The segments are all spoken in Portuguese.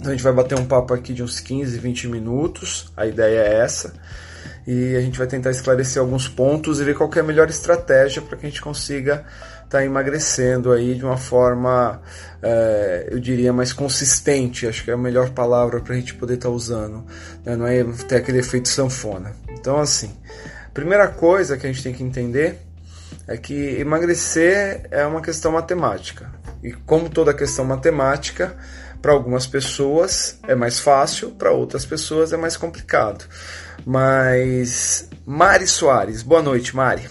Então a gente vai bater um papo aqui de uns 15, 20 minutos, a ideia é essa. E a gente vai tentar esclarecer alguns pontos e ver qual é a melhor estratégia para que a gente consiga estar tá emagrecendo aí de uma forma, é, eu diria, mais consistente. Acho que é a melhor palavra para a gente poder estar tá usando. Né? Não é ter aquele efeito sanfona. Então, assim, primeira coisa que a gente tem que entender é que emagrecer é uma questão matemática. E como toda questão matemática, para algumas pessoas é mais fácil, para outras pessoas é mais complicado. Mas Mari Soares, boa noite, Mari.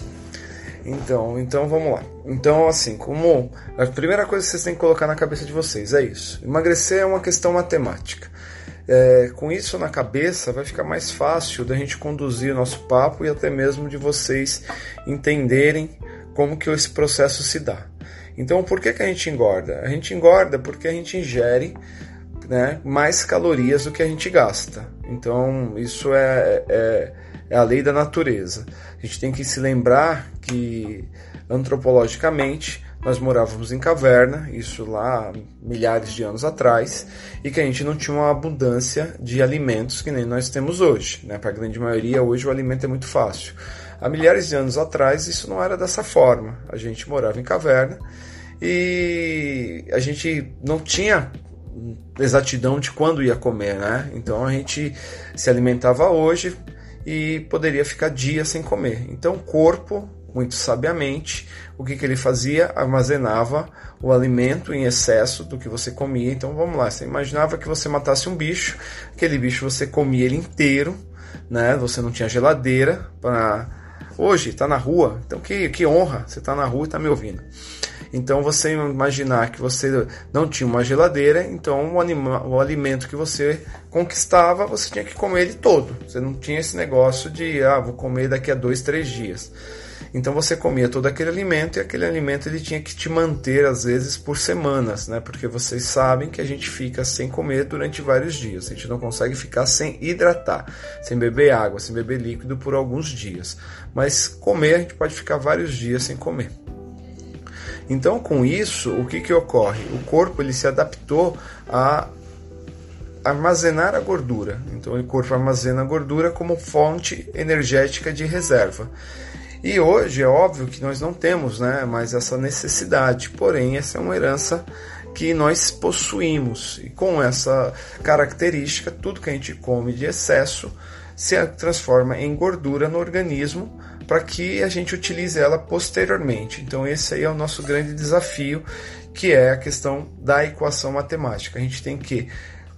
Então, então vamos lá. Então, assim, como a primeira coisa que vocês têm que colocar na cabeça de vocês é isso. Emagrecer é uma questão matemática. É, com isso na cabeça, vai ficar mais fácil da gente conduzir o nosso papo e até mesmo de vocês entenderem como que esse processo se dá. Então, por que, que a gente engorda? A gente engorda porque a gente ingere né, mais calorias do que a gente gasta. Então, isso é, é, é a lei da natureza. A gente tem que se lembrar que, antropologicamente, nós morávamos em caverna, isso lá milhares de anos atrás, e que a gente não tinha uma abundância de alimentos que nem nós temos hoje. Né? Para a grande maioria, hoje o alimento é muito fácil. Há milhares de anos atrás, isso não era dessa forma. A gente morava em caverna e a gente não tinha exatidão de quando ia comer, né? Então a gente se alimentava hoje e poderia ficar dias sem comer. Então o corpo, muito sabiamente, o que, que ele fazia? Armazenava o alimento em excesso do que você comia. Então vamos lá, você imaginava que você matasse um bicho, aquele bicho você comia ele inteiro, né? Você não tinha geladeira para hoje, está na rua. Então que, que honra, você está na rua e está me ouvindo. Então você imaginar que você não tinha uma geladeira, então o, anima, o alimento que você conquistava, você tinha que comer ele todo. Você não tinha esse negócio de, ah, vou comer daqui a dois, três dias. Então você comia todo aquele alimento e aquele alimento ele tinha que te manter às vezes por semanas, né? Porque vocês sabem que a gente fica sem comer durante vários dias. A gente não consegue ficar sem hidratar, sem beber água, sem beber líquido por alguns dias. Mas comer a gente pode ficar vários dias sem comer. Então, com isso, o que, que ocorre? O corpo ele se adaptou a armazenar a gordura. Então, o corpo armazena a gordura como fonte energética de reserva. E hoje é óbvio que nós não temos né, mais essa necessidade, porém, essa é uma herança que nós possuímos. E com essa característica, tudo que a gente come de excesso se transforma em gordura no organismo para que a gente utilize ela posteriormente. Então esse aí é o nosso grande desafio, que é a questão da equação matemática. A gente tem que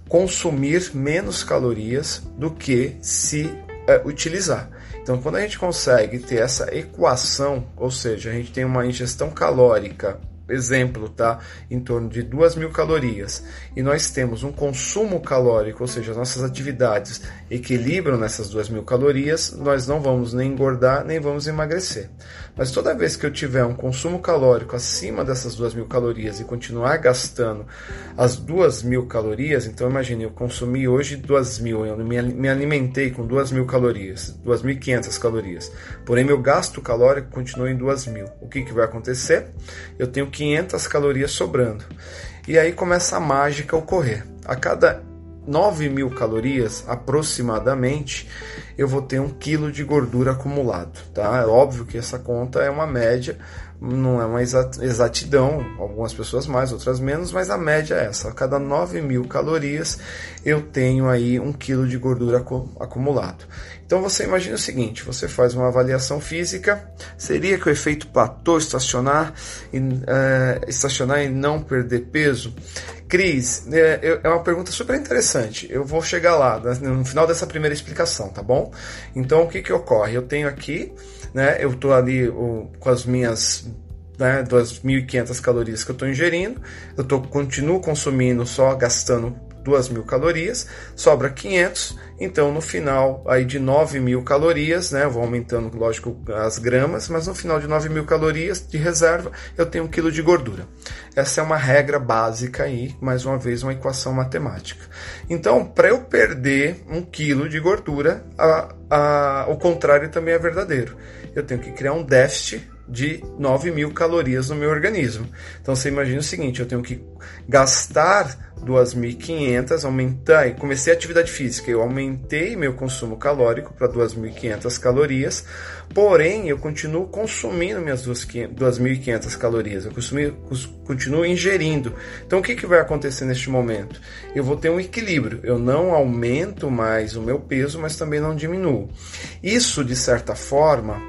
consumir menos calorias do que se é, utilizar. Então, quando a gente consegue ter essa equação, ou seja, a gente tem uma ingestão calórica exemplo, tá? Em torno de 2 mil calorias, e nós temos um consumo calórico, ou seja, nossas atividades equilibram nessas 2 mil calorias, nós não vamos nem engordar, nem vamos emagrecer. Mas toda vez que eu tiver um consumo calórico acima dessas 2 mil calorias e continuar gastando as 2 mil calorias, então imagine, eu consumi hoje 2 mil, eu me alimentei com 2 mil calorias, 2.500 calorias, porém meu gasto calórico continua em 2 mil. O que, que vai acontecer? Eu tenho 500 calorias sobrando. E aí começa a mágica a ocorrer. A cada 9 mil calorias aproximadamente, eu vou ter um quilo de gordura acumulado. Tá? É óbvio que essa conta é uma média, não é uma exatidão, algumas pessoas mais, outras menos, mas a média é essa. A cada 9 mil calorias eu tenho aí um quilo de gordura acumulado. Então você imagina o seguinte: você faz uma avaliação física, seria que o efeito platô estacionar e, é, estacionar e não perder peso? Cris, é, é, uma pergunta super interessante. Eu vou chegar lá né, no final dessa primeira explicação, tá bom? Então o que, que ocorre? Eu tenho aqui, né? Eu estou ali o, com as minhas né, 2.500 calorias que eu estou ingerindo, eu tô, continuo consumindo só gastando 2 mil calorias, sobra 500, então no final aí de 9 mil calorias, né, vou aumentando, lógico, as gramas, mas no final de 9 mil calorias de reserva eu tenho um quilo de gordura. Essa é uma regra básica aí, mais uma vez uma equação matemática. Então, para eu perder um quilo de gordura, a, a, o contrário também é verdadeiro. Eu tenho que criar um déficit de 9 mil calorias no meu organismo. Então você imagina o seguinte: eu tenho que gastar 2.500, aumentar, e comecei a atividade física, eu aumentei meu consumo calórico para 2.500 calorias, porém eu continuo consumindo minhas 2.500 calorias, eu consumi, continuo ingerindo. Então o que, que vai acontecer neste momento? Eu vou ter um equilíbrio, eu não aumento mais o meu peso, mas também não diminuo. Isso, de certa forma,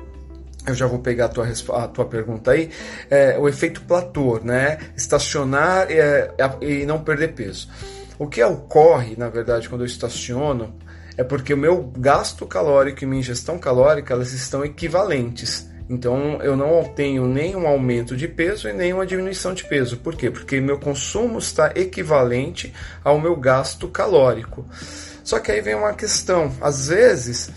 eu já vou pegar a tua, a tua pergunta aí, é, o efeito platô, né? Estacionar é, e não perder peso. O que ocorre, na verdade, quando eu estaciono, é porque o meu gasto calórico e minha ingestão calórica elas estão equivalentes. Então eu não tenho nem um aumento de peso e nem uma diminuição de peso. Por quê? Porque meu consumo está equivalente ao meu gasto calórico. Só que aí vem uma questão. Às vezes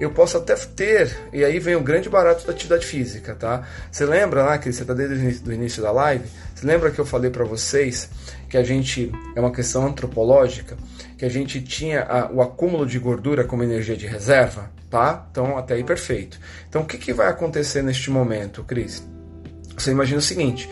eu posso até ter, e aí vem o grande barato da atividade física, tá? Você lembra lá, que você está desde o início, do início da live? Você lembra que eu falei para vocês que a gente, é uma questão antropológica, que a gente tinha a, o acúmulo de gordura como energia de reserva, tá? Então, até aí perfeito. Então, o que, que vai acontecer neste momento, Cris? Você imagina o seguinte,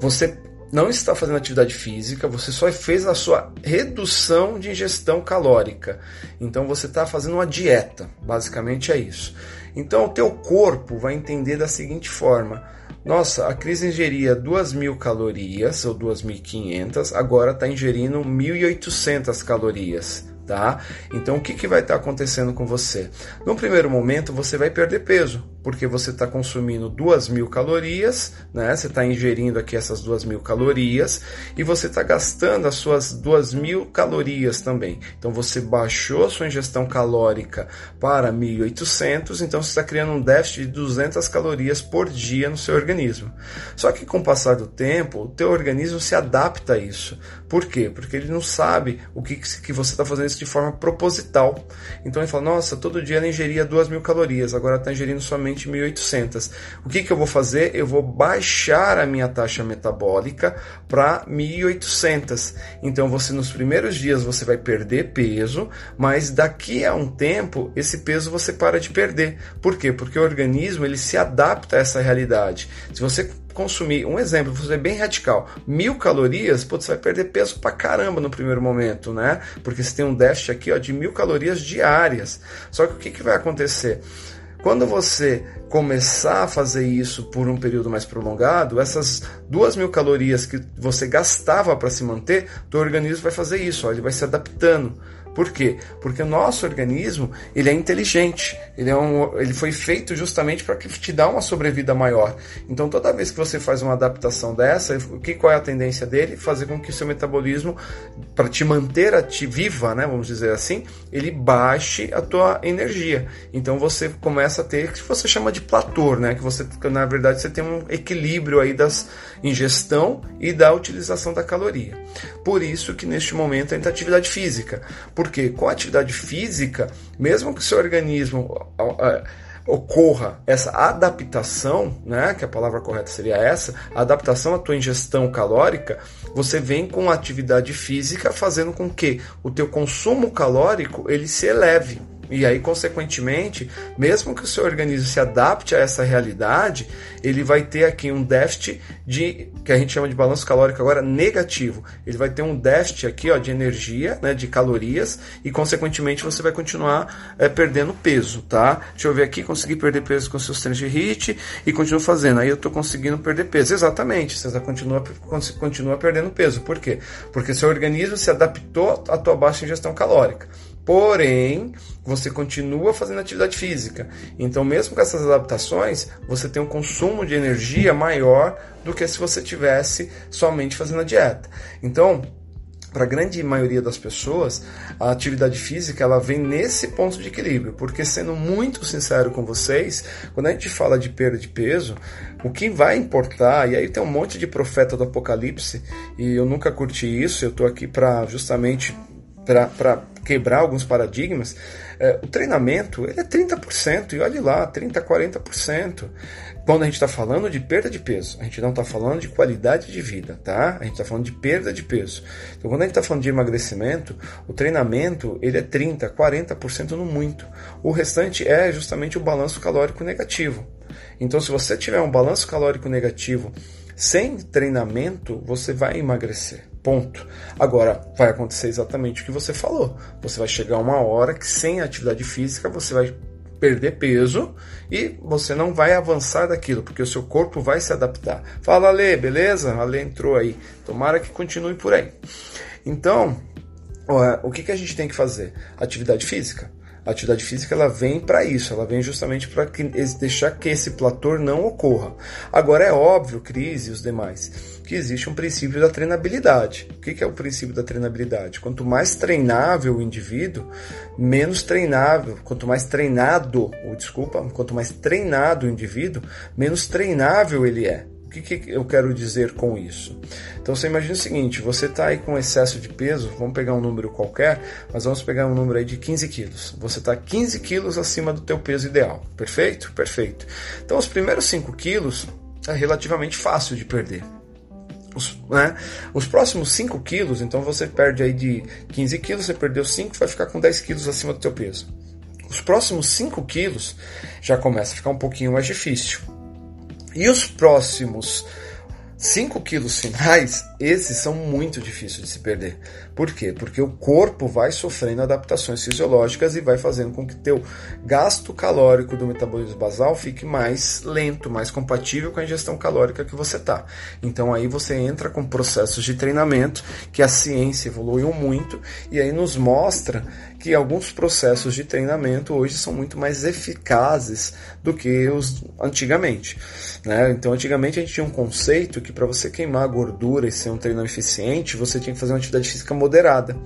você não está fazendo atividade física, você só fez a sua redução de ingestão calórica. Então você está fazendo uma dieta, basicamente é isso. Então o teu corpo vai entender da seguinte forma: nossa, a Cris ingeria 2.000 calorias ou 2.500, agora está ingerindo 1.800 calorias tá? Então o que, que vai estar tá acontecendo com você? No primeiro momento você vai perder peso, porque você está consumindo duas mil calorias, né? Você está ingerindo aqui essas duas mil calorias e você está gastando as suas duas mil calorias também. Então você baixou a sua ingestão calórica para 1.800, então você está criando um déficit de 200 calorias por dia no seu organismo. Só que com o passar do tempo, o teu organismo se adapta a isso. Por quê? Porque ele não sabe o que, que você está fazendo isso de forma proposital. Então ele fala: Nossa, todo dia ela ingeria 2 mil calorias, agora está ingerindo somente 1.800. O que, que eu vou fazer? Eu vou baixar a minha taxa metabólica para 1.800. Então você nos primeiros dias você vai perder peso, mas daqui a um tempo esse peso você para de perder. Por quê? Porque o organismo ele se adapta a essa realidade. Se você consumir, um exemplo, vou ser bem radical, mil calorias, você vai perder peso pra caramba no primeiro momento, né? Porque você tem um déficit aqui ó, de mil calorias diárias. Só que o que, que vai acontecer? Quando você começar a fazer isso por um período mais prolongado, essas duas mil calorias que você gastava para se manter, o organismo vai fazer isso, ó, ele vai se adaptando. Por quê? Porque o nosso organismo ele é inteligente, ele, é um, ele foi feito justamente para que te dá uma sobrevida maior. Então toda vez que você faz uma adaptação dessa, o que qual é a tendência dele? Fazer com que o seu metabolismo, para te manter viva, né, vamos dizer assim, ele baixe a tua energia. Então você começa a ter que você chama de platô, né, que você na verdade você tem um equilíbrio aí das ingestão e da utilização da caloria. Por isso que neste momento entra atividade física. Porque com a atividade física, mesmo que o seu organismo ocorra essa adaptação, né, que a palavra correta seria essa, adaptação à tua ingestão calórica, você vem com a atividade física fazendo com que o teu consumo calórico ele se eleve. E aí, consequentemente, mesmo que o seu organismo se adapte a essa realidade, ele vai ter aqui um déficit de que a gente chama de balanço calórico agora negativo. Ele vai ter um déficit aqui ó, de energia, né, de calorias, e consequentemente você vai continuar é, perdendo peso, tá? Deixa eu ver aqui, consegui perder peso com seus treinos de HIIT e continuo fazendo. Aí eu estou conseguindo perder peso. Exatamente, você continua, continua perdendo peso. Por quê? Porque seu organismo se adaptou à tua baixa ingestão calórica. Porém, você continua fazendo atividade física. Então, mesmo com essas adaptações, você tem um consumo de energia maior do que se você tivesse somente fazendo a dieta. Então, para a grande maioria das pessoas, a atividade física ela vem nesse ponto de equilíbrio, porque sendo muito sincero com vocês, quando a gente fala de perda de peso, o que vai importar, e aí tem um monte de profeta do apocalipse, e eu nunca curti isso, eu estou aqui para justamente para quebrar alguns paradigmas, é, o treinamento ele é 30%, e olhe lá, 30%, 40%. Quando a gente está falando de perda de peso, a gente não está falando de qualidade de vida, tá? A gente está falando de perda de peso. Então, quando a gente está falando de emagrecimento, o treinamento ele é 30%, 40% no muito. O restante é justamente o balanço calórico negativo. Então, se você tiver um balanço calórico negativo sem treinamento, você vai emagrecer. Ponto. Agora, vai acontecer exatamente o que você falou. Você vai chegar uma hora que sem atividade física você vai perder peso e você não vai avançar daquilo, porque o seu corpo vai se adaptar. Fala, Ale, beleza? Ale entrou aí. Tomara que continue por aí. Então, o que, que a gente tem que fazer? Atividade física. A atividade física ela vem para isso, ela vem justamente para deixar que esse platô não ocorra. Agora é óbvio, Cris e os demais, que existe um princípio da treinabilidade. O que é o princípio da treinabilidade? Quanto mais treinável o indivíduo, menos treinável. Quanto mais treinado, ou desculpa, quanto mais treinado o indivíduo, menos treinável ele é. O que, que, eu quero dizer com isso? Então você imagina o seguinte: você está aí com excesso de peso, vamos pegar um número qualquer, mas vamos pegar um número aí de 15 quilos. Você está 15 quilos acima do teu peso ideal. Perfeito? Perfeito. Então os primeiros 5 quilos é relativamente fácil de perder. Os, né? Os próximos 5 quilos, então você perde aí de 15 quilos, você perdeu 5, vai ficar com 10 quilos acima do teu peso. Os próximos 5 quilos já começa a ficar um pouquinho mais difícil. E os próximos 5 quilos finais, esses são muito difíceis de se perder. Por quê? Porque o corpo vai sofrendo adaptações fisiológicas e vai fazendo com que teu gasto calórico do metabolismo basal fique mais lento, mais compatível com a ingestão calórica que você tá. Então aí você entra com processos de treinamento que a ciência evoluiu muito e aí nos mostra que alguns processos de treinamento hoje são muito mais eficazes do que os antigamente. Né? Então, antigamente a gente tinha um conceito que para você queimar gordura e ser um treinamento eficiente, você tinha que fazer uma atividade física moderada.